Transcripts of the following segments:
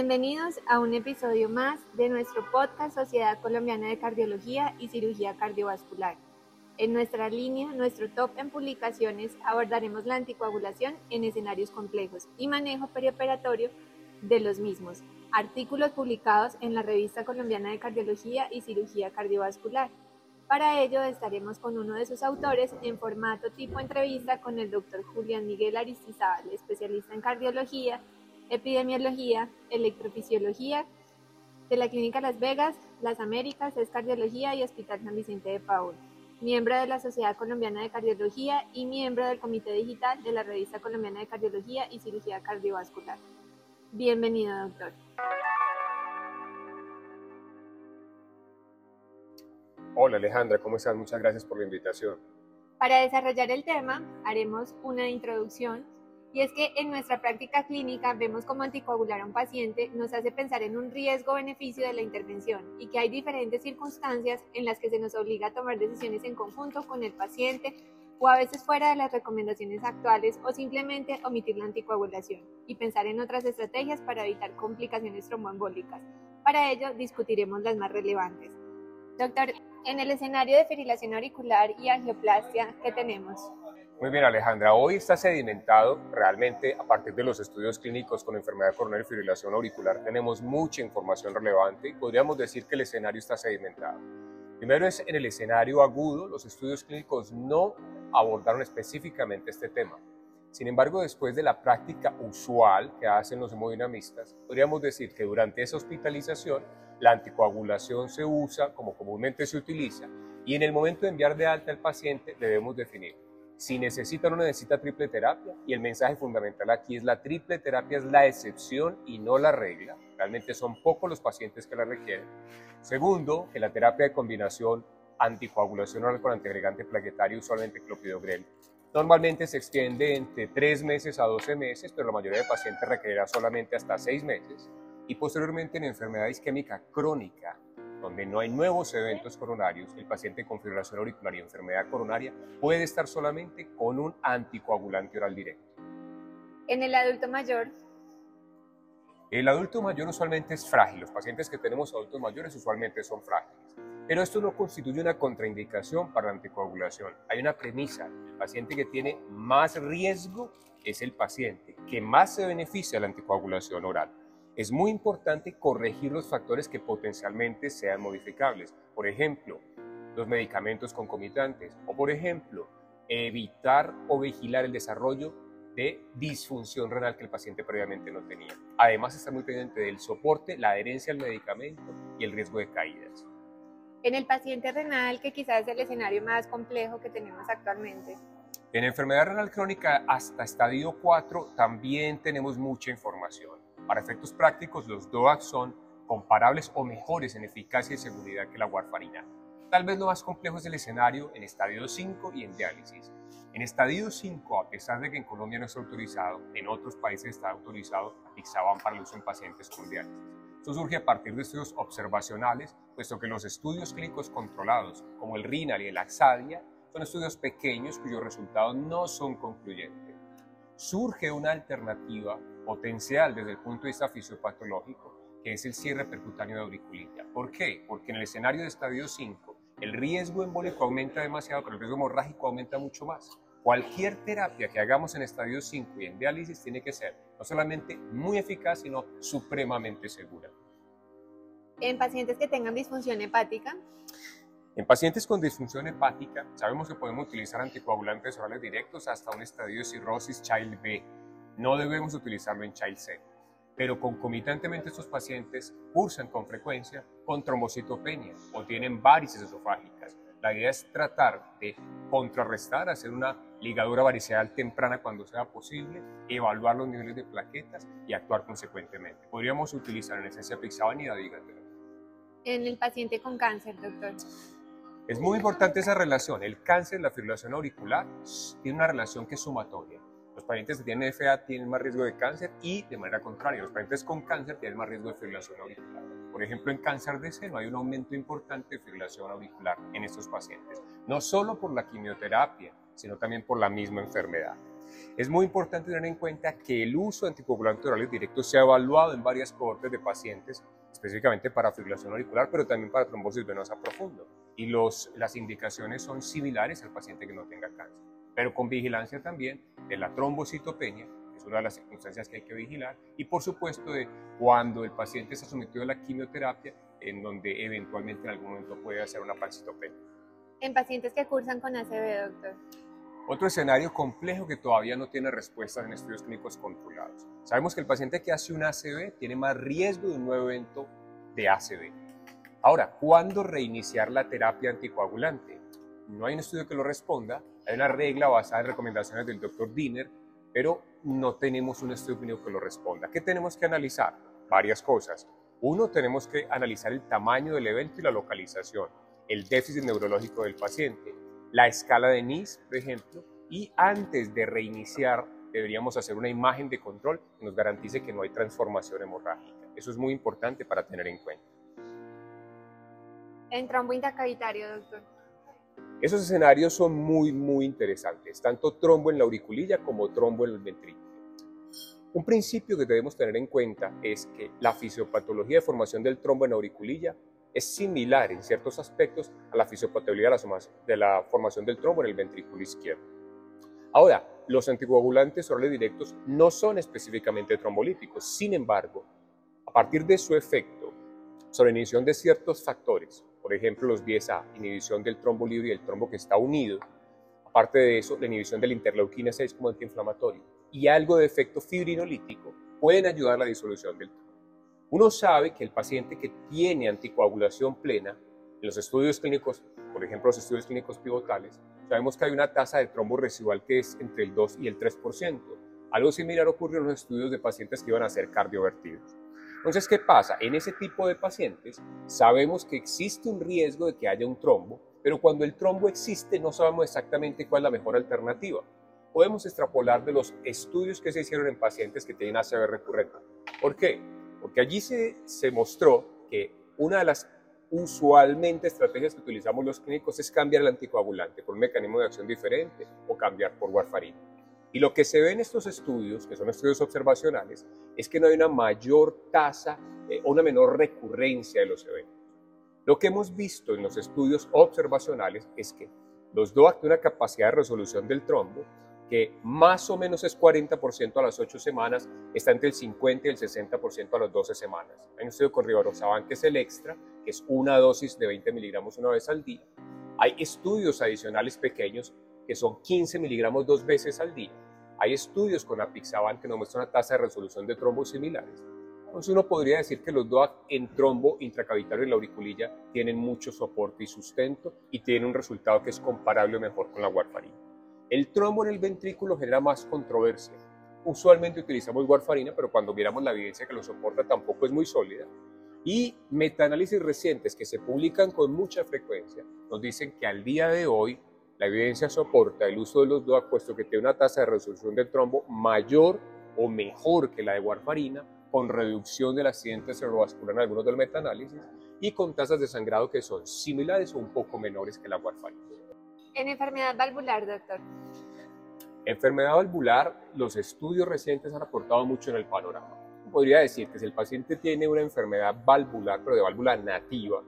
Bienvenidos a un episodio más de nuestro podcast Sociedad Colombiana de Cardiología y Cirugía Cardiovascular. En nuestra línea, nuestro top en publicaciones, abordaremos la anticoagulación en escenarios complejos y manejo perioperatorio de los mismos. Artículos publicados en la Revista Colombiana de Cardiología y Cirugía Cardiovascular. Para ello estaremos con uno de sus autores en formato tipo entrevista con el doctor Julián Miguel Aristizábal, especialista en cardiología Epidemiología, Electrofisiología de la Clínica Las Vegas, Las Américas, es Cardiología y Hospital San Vicente de Paul. Miembro de la Sociedad Colombiana de Cardiología y miembro del Comité Digital de la Revista Colombiana de Cardiología y Cirugía Cardiovascular. Bienvenido, doctor. Hola Alejandra, ¿cómo estás? Muchas gracias por la invitación. Para desarrollar el tema, haremos una introducción y es que en nuestra práctica clínica vemos cómo anticoagular a un paciente nos hace pensar en un riesgo-beneficio de la intervención y que hay diferentes circunstancias en las que se nos obliga a tomar decisiones en conjunto con el paciente o a veces fuera de las recomendaciones actuales o simplemente omitir la anticoagulación y pensar en otras estrategias para evitar complicaciones tromboembólicas. Para ello discutiremos las más relevantes. Doctor, en el escenario de fibrilación auricular y angioplastia, ¿qué tenemos? Muy bien, Alejandra. Hoy está sedimentado realmente a partir de los estudios clínicos con enfermedad coronaria y fibrilación auricular. Tenemos mucha información relevante y podríamos decir que el escenario está sedimentado. Primero es en el escenario agudo, los estudios clínicos no abordaron específicamente este tema. Sin embargo, después de la práctica usual que hacen los hemodinamistas, podríamos decir que durante esa hospitalización la anticoagulación se usa como comúnmente se utiliza y en el momento de enviar de alta al paciente debemos definir si necesita o no necesita triple terapia. Y el mensaje fundamental aquí es la triple terapia es la excepción y no la regla. Realmente son pocos los pacientes que la requieren. Segundo, que la terapia de combinación anticoagulación oral con antiagregante plaquetario, usualmente clopidogrel, normalmente se extiende entre 3 meses a 12 meses, pero la mayoría de pacientes requerirá solamente hasta 6 meses. Y posteriormente en enfermedad isquémica crónica, donde no hay nuevos eventos coronarios, el paciente con fibrilación auricular y enfermedad coronaria puede estar solamente con un anticoagulante oral directo. En el adulto mayor. El adulto mayor usualmente es frágil. Los pacientes que tenemos adultos mayores usualmente son frágiles. Pero esto no constituye una contraindicación para la anticoagulación. Hay una premisa. El paciente que tiene más riesgo es el paciente que más se beneficia de la anticoagulación oral es muy importante corregir los factores que potencialmente sean modificables. Por ejemplo, los medicamentos concomitantes o, por ejemplo, evitar o vigilar el desarrollo de disfunción renal que el paciente previamente no tenía. Además, estar muy pendiente del soporte, la adherencia al medicamento y el riesgo de caídas. En el paciente renal, que quizás es el escenario más complejo que tenemos actualmente. En enfermedad renal crónica hasta estadio 4 también tenemos mucha información. Para efectos prácticos, los DOAC son comparables o mejores en eficacia y seguridad que la warfarina. Tal vez lo más complejo es el escenario en estadio 5 y en diálisis. En estadio 5, a pesar de que en Colombia no está autorizado, en otros países está autorizado, Ixaban para el uso en pacientes con diálisis. Esto surge a partir de estudios observacionales, puesto que los estudios clínicos controlados, como el RINAL y el AXADIA, son estudios pequeños cuyos resultados no son concluyentes. Surge una alternativa potencial desde el punto de vista fisiopatológico, que es el cierre percutáneo de auriculita. ¿Por qué? Porque en el escenario de estadio 5, el riesgo embólico aumenta demasiado, pero el riesgo hemorrágico aumenta mucho más. Cualquier terapia que hagamos en estadio 5 y en diálisis tiene que ser no solamente muy eficaz, sino supremamente segura. En pacientes que tengan disfunción hepática. En pacientes con disfunción hepática, sabemos que podemos utilizar anticoagulantes orales directos hasta un estadio de cirrosis child B, no debemos utilizarlo en child C. Pero concomitantemente estos pacientes cursan con frecuencia con trombocitopenia o tienen varices esofágicas. La idea es tratar de contrarrestar, hacer una ligadura variceal temprana cuando sea posible, evaluar los niveles de plaquetas y actuar consecuentemente. Podríamos utilizar en esencia pixaban y En el paciente con cáncer, doctor. Es muy importante esa relación. El cáncer, la fibrilación auricular, tiene una relación que es sumatoria. Los pacientes que tienen FA tienen más riesgo de cáncer y de manera contraria, los pacientes con cáncer tienen más riesgo de fibrilación auricular. Por ejemplo, en cáncer de seno hay un aumento importante de fibrilación auricular en estos pacientes, no solo por la quimioterapia, sino también por la misma enfermedad. Es muy importante tener en cuenta que el uso de anticoagulantes orales directos se ha evaluado en varias cohortes de pacientes, específicamente para fibrilación auricular, pero también para trombosis venosa profunda. Y los, las indicaciones son similares al paciente que no tenga cáncer, pero con vigilancia también de la trombocitopenia, que es una de las circunstancias que hay que vigilar, y por supuesto de cuando el paciente está sometido a la quimioterapia, en donde eventualmente en algún momento puede hacer una pancitopenia. En pacientes que cursan con ACV, doctor. Otro escenario complejo que todavía no tiene respuestas en estudios clínicos controlados. Sabemos que el paciente que hace un ACV tiene más riesgo de un nuevo evento de ACV. Ahora, ¿cuándo reiniciar la terapia anticoagulante? No hay un estudio que lo responda, hay una regla basada en recomendaciones del doctor Diner, pero no tenemos un estudio que lo responda. ¿Qué tenemos que analizar? Varias cosas. Uno, tenemos que analizar el tamaño del evento y la localización, el déficit neurológico del paciente, la escala de NIS, por ejemplo, y antes de reiniciar deberíamos hacer una imagen de control que nos garantice que no hay transformación hemorrágica. Eso es muy importante para tener en cuenta. En trombo doctor. Esos escenarios son muy, muy interesantes, tanto trombo en la auriculilla como trombo en el ventrículo. Un principio que debemos tener en cuenta es que la fisiopatología de formación del trombo en la auriculilla es similar en ciertos aspectos a la fisiopatología de la formación del trombo en el ventrículo izquierdo. Ahora, los anticoagulantes orales directos no son específicamente trombolíticos, sin embargo, a partir de su efecto sobre inhibición de ciertos factores, por ejemplo los 10A, inhibición del trombo libre y el trombo que está unido, aparte de eso, la inhibición de la interleuquina 6 como antiinflamatorio y algo de efecto fibrinolítico, pueden ayudar a la disolución del trombo. Uno sabe que el paciente que tiene anticoagulación plena, en los estudios clínicos, por ejemplo los estudios clínicos pivotales, sabemos que hay una tasa de trombo residual que es entre el 2 y el 3%. Algo similar ocurrió en los estudios de pacientes que iban a ser cardiovertidos. Entonces, ¿qué pasa? En ese tipo de pacientes sabemos que existe un riesgo de que haya un trombo, pero cuando el trombo existe no sabemos exactamente cuál es la mejor alternativa. Podemos extrapolar de los estudios que se hicieron en pacientes que tienen ACV recurrente. ¿Por qué? Porque allí se, se mostró que una de las usualmente estrategias que utilizamos los clínicos es cambiar el anticoagulante por un mecanismo de acción diferente o cambiar por warfarina. Y lo que se ve en estos estudios, que son estudios observacionales, es que no hay una mayor tasa eh, o una menor recurrencia de los eventos. Lo que hemos visto en los estudios observacionales es que los DOAC tienen una capacidad de resolución del trombo que más o menos es 40% a las 8 semanas, está entre el 50 y el 60% a las 12 semanas. Hay un estudio con rivaroxaban que es el extra, que es una dosis de 20 miligramos una vez al día. Hay estudios adicionales pequeños que son 15 miligramos dos veces al día. Hay estudios con apixaban que nos muestran una tasa de resolución de trombos similares. Entonces uno podría decir que los DOAC en trombo intracavitario en la auriculilla tienen mucho soporte y sustento y tienen un resultado que es comparable o mejor con la warfarina. El trombo en el ventrículo genera más controversia. Usualmente utilizamos warfarina, pero cuando miramos la evidencia que lo soporta tampoco es muy sólida. Y metaanálisis recientes que se publican con mucha frecuencia nos dicen que al día de hoy la evidencia soporta el uso de los DOAC puesto que tiene una tasa de resolución del trombo mayor o mejor que la de warfarina, con reducción del accidente cerebrovascular en algunos de los metaanálisis y con tasas de sangrado que son similares o un poco menores que la warfarina. En enfermedad valvular, doctor. Enfermedad valvular, los estudios recientes han aportado mucho en el panorama. Podría decir que si el paciente tiene una enfermedad valvular, pero de válvula nativa,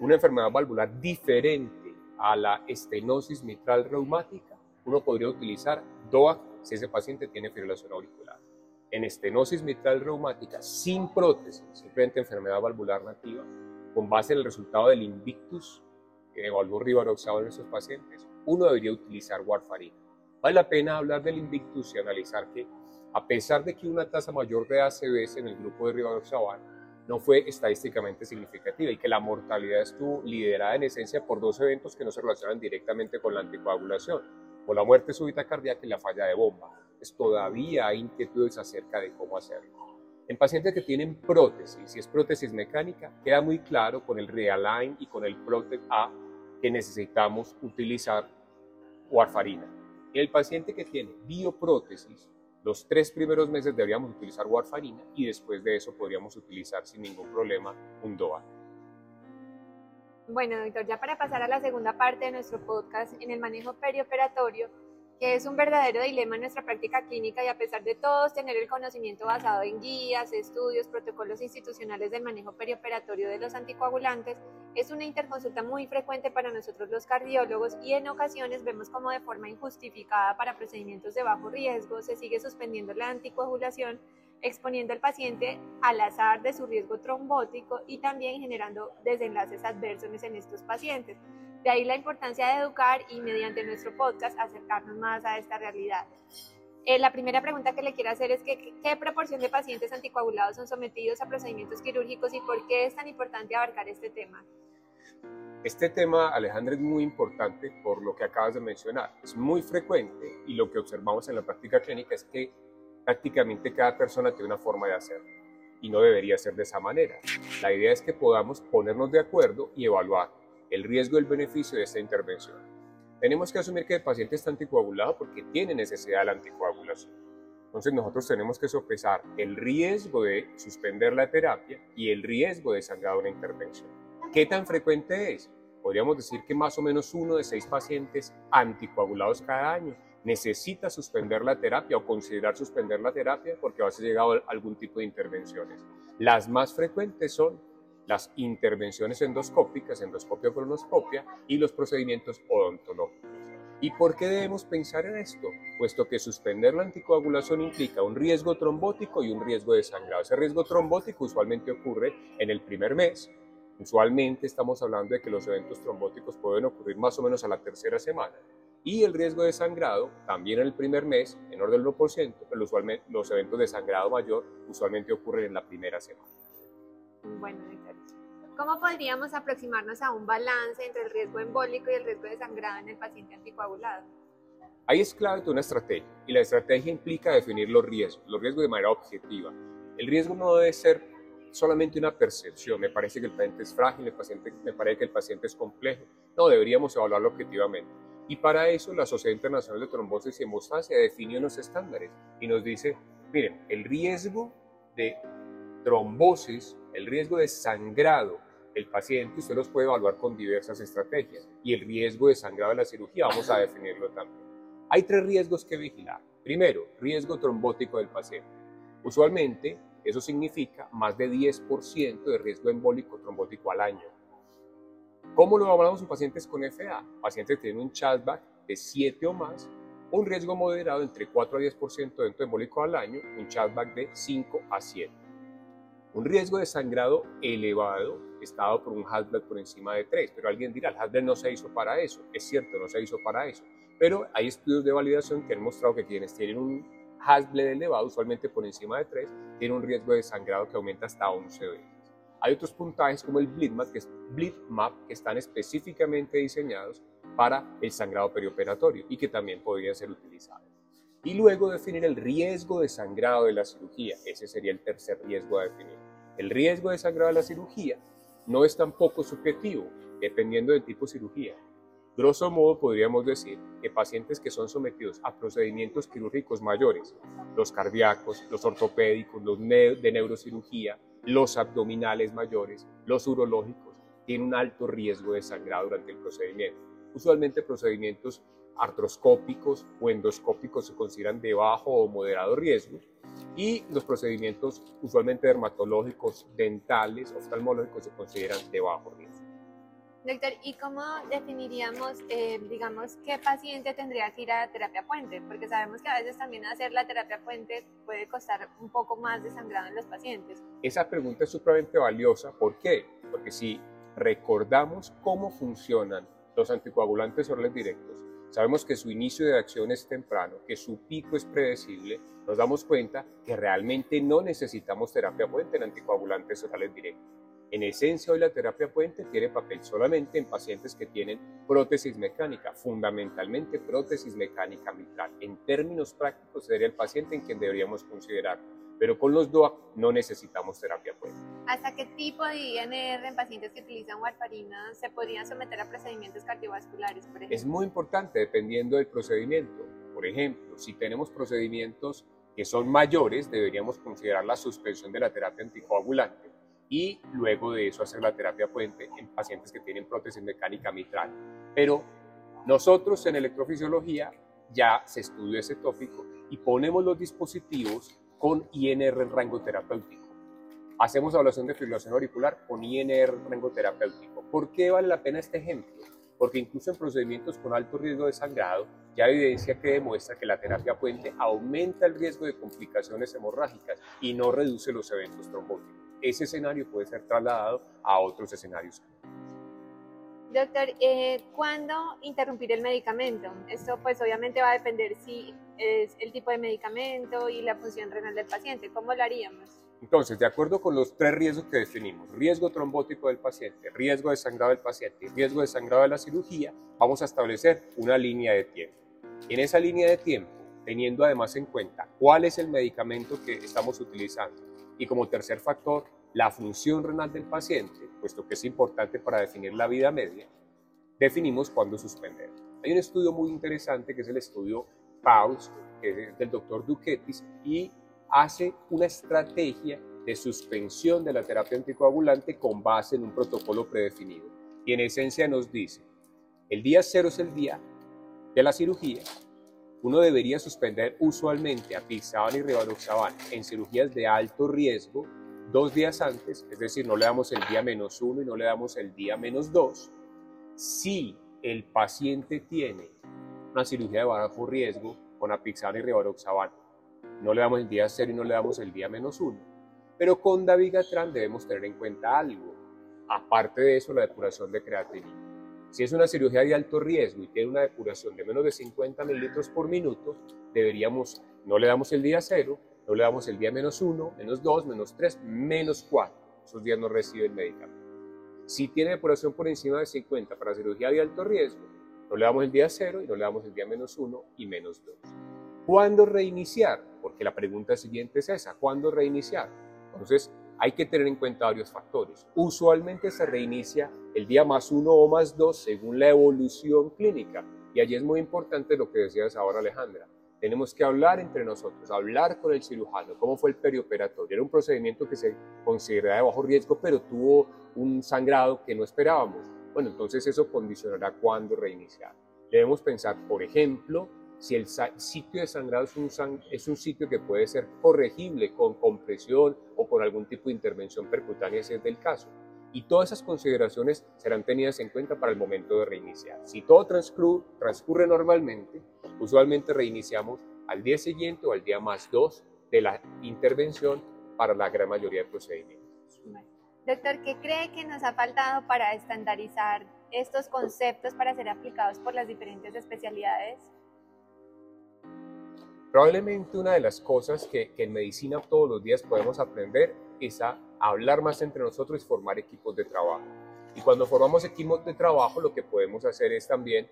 una enfermedad valvular diferente a la estenosis mitral reumática, uno podría utilizar DOAC si ese paciente tiene fibrilación auricular. En estenosis mitral reumática sin prótesis, simplemente enfermedad valvular nativa, con base en el resultado del Invictus que evaluó rivaroxaban en esos pacientes, uno debería utilizar warfarina. Vale la pena hablar del Invictus y analizar que, a pesar de que una tasa mayor de ACVs en el grupo de rivaroxaban no fue estadísticamente significativa y que la mortalidad estuvo liderada en esencia por dos eventos que no se relacionan directamente con la anticoagulación, o la muerte súbita cardíaca y la falla de bomba. Es todavía hay inquietudes acerca de cómo hacerlo. En pacientes que tienen prótesis, si es prótesis mecánica, queda muy claro con el Realign y con el Protect A que necesitamos utilizar warfarina. En el paciente que tiene bioprótesis, los tres primeros meses deberíamos utilizar warfarina y después de eso podríamos utilizar sin ningún problema un DOA. Bueno, doctor, ya para pasar a la segunda parte de nuestro podcast, en el manejo perioperatorio, que es un verdadero dilema en nuestra práctica clínica y a pesar de todos tener el conocimiento basado en guías, estudios, protocolos institucionales del manejo perioperatorio de los anticoagulantes, es una interconsulta muy frecuente para nosotros los cardiólogos y en ocasiones vemos como de forma injustificada para procedimientos de bajo riesgo se sigue suspendiendo la anticoagulación exponiendo al paciente al azar de su riesgo trombótico y también generando desenlaces adversos en estos pacientes. De ahí la importancia de educar y mediante nuestro podcast acercarnos más a esta realidad. Eh, la primera pregunta que le quiero hacer es qué proporción de pacientes anticoagulados son sometidos a procedimientos quirúrgicos y por qué es tan importante abarcar este tema. Este tema, Alejandra, es muy importante por lo que acabas de mencionar. Es muy frecuente y lo que observamos en la práctica clínica es que prácticamente cada persona tiene una forma de hacerlo y no debería ser de esa manera. La idea es que podamos ponernos de acuerdo y evaluar el riesgo y el beneficio de esta intervención. Tenemos que asumir que el paciente está anticoagulado porque tiene necesidad de la anticoagulación. Entonces nosotros tenemos que sopesar el riesgo de suspender la terapia y el riesgo de sangrado en la intervención. ¿Qué tan frecuente es? Podríamos decir que más o menos uno de seis pacientes anticoagulados cada año necesita suspender la terapia o considerar suspender la terapia porque va a ser llegado a algún tipo de intervenciones. Las más frecuentes son las intervenciones endoscópicas, endoscopia o colonoscopia y los procedimientos odontológicos. ¿Y por qué debemos pensar en esto? Puesto que suspender la anticoagulación implica un riesgo trombótico y un riesgo de sangrado. Ese riesgo trombótico usualmente ocurre en el primer mes. Usualmente estamos hablando de que los eventos trombóticos pueden ocurrir más o menos a la tercera semana. Y el riesgo de sangrado también en el primer mes, en orden del 1%, pero los eventos de sangrado mayor usualmente ocurren en la primera semana. Bueno, ¿cómo podríamos aproximarnos a un balance entre el riesgo embólico y el riesgo de sangrado en el paciente anticoagulado? Ahí es clave una estrategia y la estrategia implica definir los riesgos, los riesgos de manera objetiva. El riesgo no debe ser solamente una percepción, me parece que el paciente es frágil, el paciente, me parece que el paciente es complejo. No, deberíamos evaluarlo objetivamente. Y para eso la Sociedad Internacional de Trombosis y Hemostasia definió unos estándares y nos dice, miren, el riesgo de trombosis, el riesgo de sangrado el paciente, usted los puede evaluar con diversas estrategias. Y el riesgo de sangrado de la cirugía, vamos a definirlo también. Hay tres riesgos que vigilar. Primero, riesgo trombótico del paciente. Usualmente, eso significa más de 10% de riesgo embólico trombótico al año. ¿Cómo lo evaluamos en pacientes con FA? Pacientes que tienen un chatback de 7 o más, un riesgo moderado entre 4 a 10% de embólico al año, un chatback de 5 a 7 un riesgo de sangrado elevado estado por un Hasblad por encima de 3, pero alguien dirá, el Hasblad no se hizo para eso, es cierto, no se hizo para eso, pero hay estudios de validación que han mostrado que quienes tienen un Hasblad elevado, usualmente por encima de 3, tienen un riesgo de sangrado que aumenta hasta 11 veces. Hay otros puntajes como el BleedMap, que, es, que están específicamente diseñados para el sangrado perioperatorio y que también podrían ser utilizados. Y luego definir el riesgo de sangrado de la cirugía. Ese sería el tercer riesgo a definir. El riesgo de sangrado de la cirugía no es tampoco subjetivo, dependiendo del tipo de cirugía. Grosso modo podríamos decir que pacientes que son sometidos a procedimientos quirúrgicos mayores, los cardíacos, los ortopédicos, los de neurocirugía, los abdominales mayores, los urológicos, tienen un alto riesgo de sangrado durante el procedimiento. Usualmente procedimientos artroscópicos o endoscópicos se consideran de bajo o moderado riesgo y los procedimientos usualmente dermatológicos, dentales, oftalmológicos se consideran de bajo riesgo. Doctor, ¿y cómo definiríamos, eh, digamos, qué paciente tendría que ir a terapia puente? Porque sabemos que a veces también hacer la terapia puente puede costar un poco más de sangrado en los pacientes. Esa pregunta es supremamente valiosa. ¿Por qué? Porque si recordamos cómo funcionan los anticoagulantes orales directos, sabemos que su inicio de acción es temprano, que su pico es predecible, nos damos cuenta que realmente no necesitamos terapia puente en anticoagulantes orales directos. En esencia, hoy la terapia puente tiene papel solamente en pacientes que tienen prótesis mecánica, fundamentalmente prótesis mecánica mitral. En términos prácticos, sería el paciente en quien deberíamos considerar pero con los DOAC no necesitamos terapia puente. ¿Hasta qué tipo de INR en pacientes que utilizan warfarina se podrían someter a procedimientos cardiovasculares, por ejemplo? Es muy importante dependiendo del procedimiento. Por ejemplo, si tenemos procedimientos que son mayores, deberíamos considerar la suspensión de la terapia anticoagulante y luego de eso hacer la terapia puente en pacientes que tienen prótesis mecánica mitral. Pero nosotros en electrofisiología ya se estudió ese tópico y ponemos los dispositivos con INR en rango terapéutico. Hacemos evaluación de fibrilación auricular con INR en rango terapéutico. ¿Por qué vale la pena este ejemplo? Porque incluso en procedimientos con alto riesgo de sangrado, ya hay evidencia que demuestra que la terapia puente aumenta el riesgo de complicaciones hemorrágicas y no reduce los eventos trombóticos. Ese escenario puede ser trasladado a otros escenarios. Doctor, eh, ¿cuándo interrumpir el medicamento? Esto pues obviamente va a depender si es el tipo de medicamento y la función renal del paciente. ¿Cómo lo haríamos? Entonces, de acuerdo con los tres riesgos que definimos, riesgo trombótico del paciente, riesgo de sangrado del paciente y riesgo de sangrado de la cirugía, vamos a establecer una línea de tiempo. En esa línea de tiempo, teniendo además en cuenta cuál es el medicamento que estamos utilizando y como tercer factor, la función renal del paciente, puesto que es importante para definir la vida media, definimos cuándo suspender. Hay un estudio muy interesante que es el estudio PAUS, que es del doctor Duquetis, y hace una estrategia de suspensión de la terapia anticoagulante con base en un protocolo predefinido. Y en esencia nos dice, el día cero es el día de la cirugía, uno debería suspender usualmente a y rivaroxaban en cirugías de alto riesgo dos días antes, es decir, no le damos el día menos uno y no le damos el día menos dos, si el paciente tiene una cirugía de bajo riesgo con apixaban y rivaroxaban, no le damos el día cero y no le damos el día menos uno. Pero con dabigatran debemos tener en cuenta algo, aparte de eso, la depuración de creatinina. Si es una cirugía de alto riesgo y tiene una depuración de menos de 50 mililitros por minuto, deberíamos, no le damos el día cero, no le damos el día menos 1, menos 2, menos 3, menos 4. Esos días no recibe el medicamento. Si tiene depuración por encima de 50 para cirugía de alto riesgo, no le damos el día 0 y no le damos el día menos 1 y menos 2. ¿Cuándo reiniciar? Porque la pregunta siguiente es esa, ¿cuándo reiniciar? Entonces, hay que tener en cuenta varios factores. Usualmente se reinicia el día más 1 o más 2 según la evolución clínica. Y allí es muy importante lo que decías ahora, Alejandra. Tenemos que hablar entre nosotros, hablar con el cirujano, cómo fue el perioperatorio. Era un procedimiento que se consideraba de bajo riesgo, pero tuvo un sangrado que no esperábamos. Bueno, entonces eso condicionará cuándo reiniciar. Debemos pensar, por ejemplo, si el sitio de sangrado es un, es un sitio que puede ser corregible con compresión o con algún tipo de intervención percutánea si es del caso. Y todas esas consideraciones serán tenidas en cuenta para el momento de reiniciar. Si todo transcurre, transcurre normalmente, usualmente reiniciamos al día siguiente o al día más dos de la intervención para la gran mayoría de procedimientos. Doctor, ¿qué cree que nos ha faltado para estandarizar estos conceptos para ser aplicados por las diferentes especialidades? Probablemente una de las cosas que, en medicina todos los días podemos aprender es a hablar más entre nosotros y formar equipos de trabajo. Y cuando formamos equipos de trabajo, lo que podemos hacer es también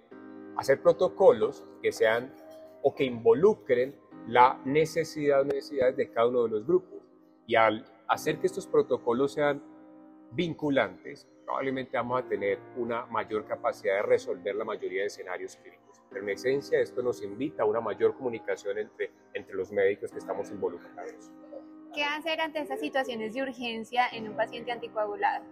hacer protocolos que sean o que involucren la necesidad necesidades de cada uno de los grupos. Y al hacer que estos protocolos sean vinculantes, probablemente vamos a tener una mayor capacidad de resolver la mayoría de escenarios clínicos. En esencia, esto nos invita a una mayor comunicación entre, entre los médicos que estamos involucrados. ¿Qué hacer ante estas situaciones de urgencia en un paciente anticoagulado?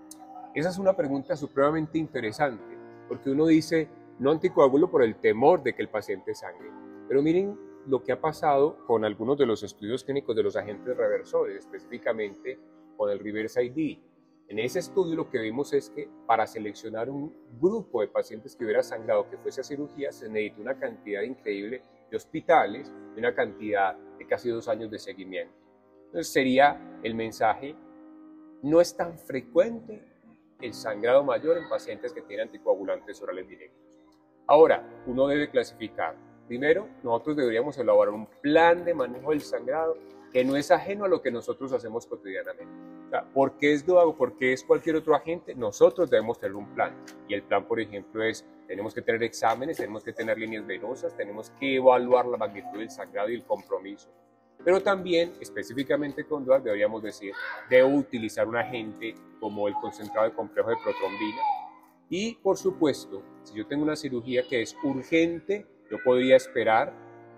Esa es una pregunta supremamente interesante, porque uno dice, no anticoagulo por el temor de que el paciente sangre. Pero miren lo que ha pasado con algunos de los estudios clínicos de los agentes reversores, específicamente con el reverse ID. En ese estudio lo que vimos es que para seleccionar un grupo de pacientes que hubiera sangrado que fuese a cirugía se necesita una cantidad increíble de hospitales y una cantidad de casi dos años de seguimiento. Entonces sería el mensaje, no es tan frecuente el sangrado mayor en pacientes que tienen anticoagulantes orales directos. Ahora, uno debe clasificar. Primero, nosotros deberíamos elaborar un plan de manejo del sangrado que no es ajeno a lo que nosotros hacemos cotidianamente. ¿Por qué es Duago? ¿Por qué es cualquier otro agente? Nosotros debemos tener un plan. Y el plan, por ejemplo, es, tenemos que tener exámenes, tenemos que tener líneas venosas, tenemos que evaluar la magnitud del sangrado y el compromiso. Pero también, específicamente con Duago, deberíamos decir, debo utilizar un agente como el concentrado de complejo de protrombina. Y, por supuesto, si yo tengo una cirugía que es urgente, yo podría esperar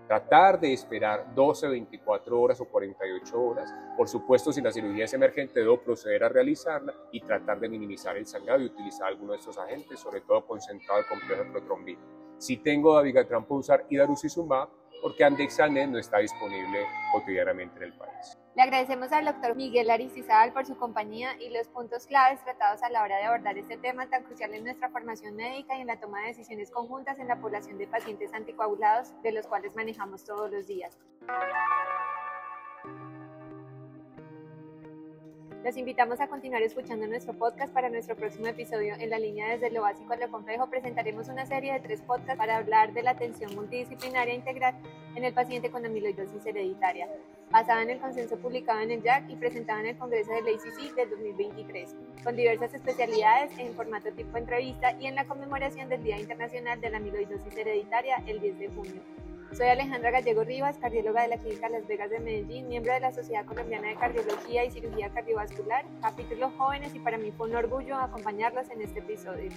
tratar de esperar 12, 24 horas o 48 horas. Por supuesto, si la cirugía es emergente, debo proceder a realizarla y tratar de minimizar el sangrado y utilizar alguno de estos agentes, sobre todo concentrado de complejo protrombina. Si tengo dabigatran, puedo usar idarucizumab porque Andexanet no está disponible cotidianamente en el país. Le agradecemos al doctor Miguel Aristizabal por su compañía y los puntos claves tratados a la hora de abordar este tema tan crucial en nuestra formación médica y en la toma de decisiones conjuntas en la población de pacientes anticoagulados, de los cuales manejamos todos los días. Los invitamos a continuar escuchando nuestro podcast para nuestro próximo episodio. En la línea desde lo básico a lo complejo presentaremos una serie de tres podcasts para hablar de la atención multidisciplinaria integral en el paciente con amiloidosis hereditaria, basada en el consenso publicado en el JAC y presentado en el Congreso del ACC del 2023, con diversas especialidades en formato tipo entrevista y en la conmemoración del Día Internacional de la Amiloidosis Hereditaria el 10 de junio. Soy Alejandra Gallego Rivas, cardióloga de la Clínica Las Vegas de Medellín, miembro de la Sociedad Colombiana de Cardiología y Cirugía Cardiovascular, capítulo Jóvenes y para mí fue un orgullo acompañarlos en este episodio.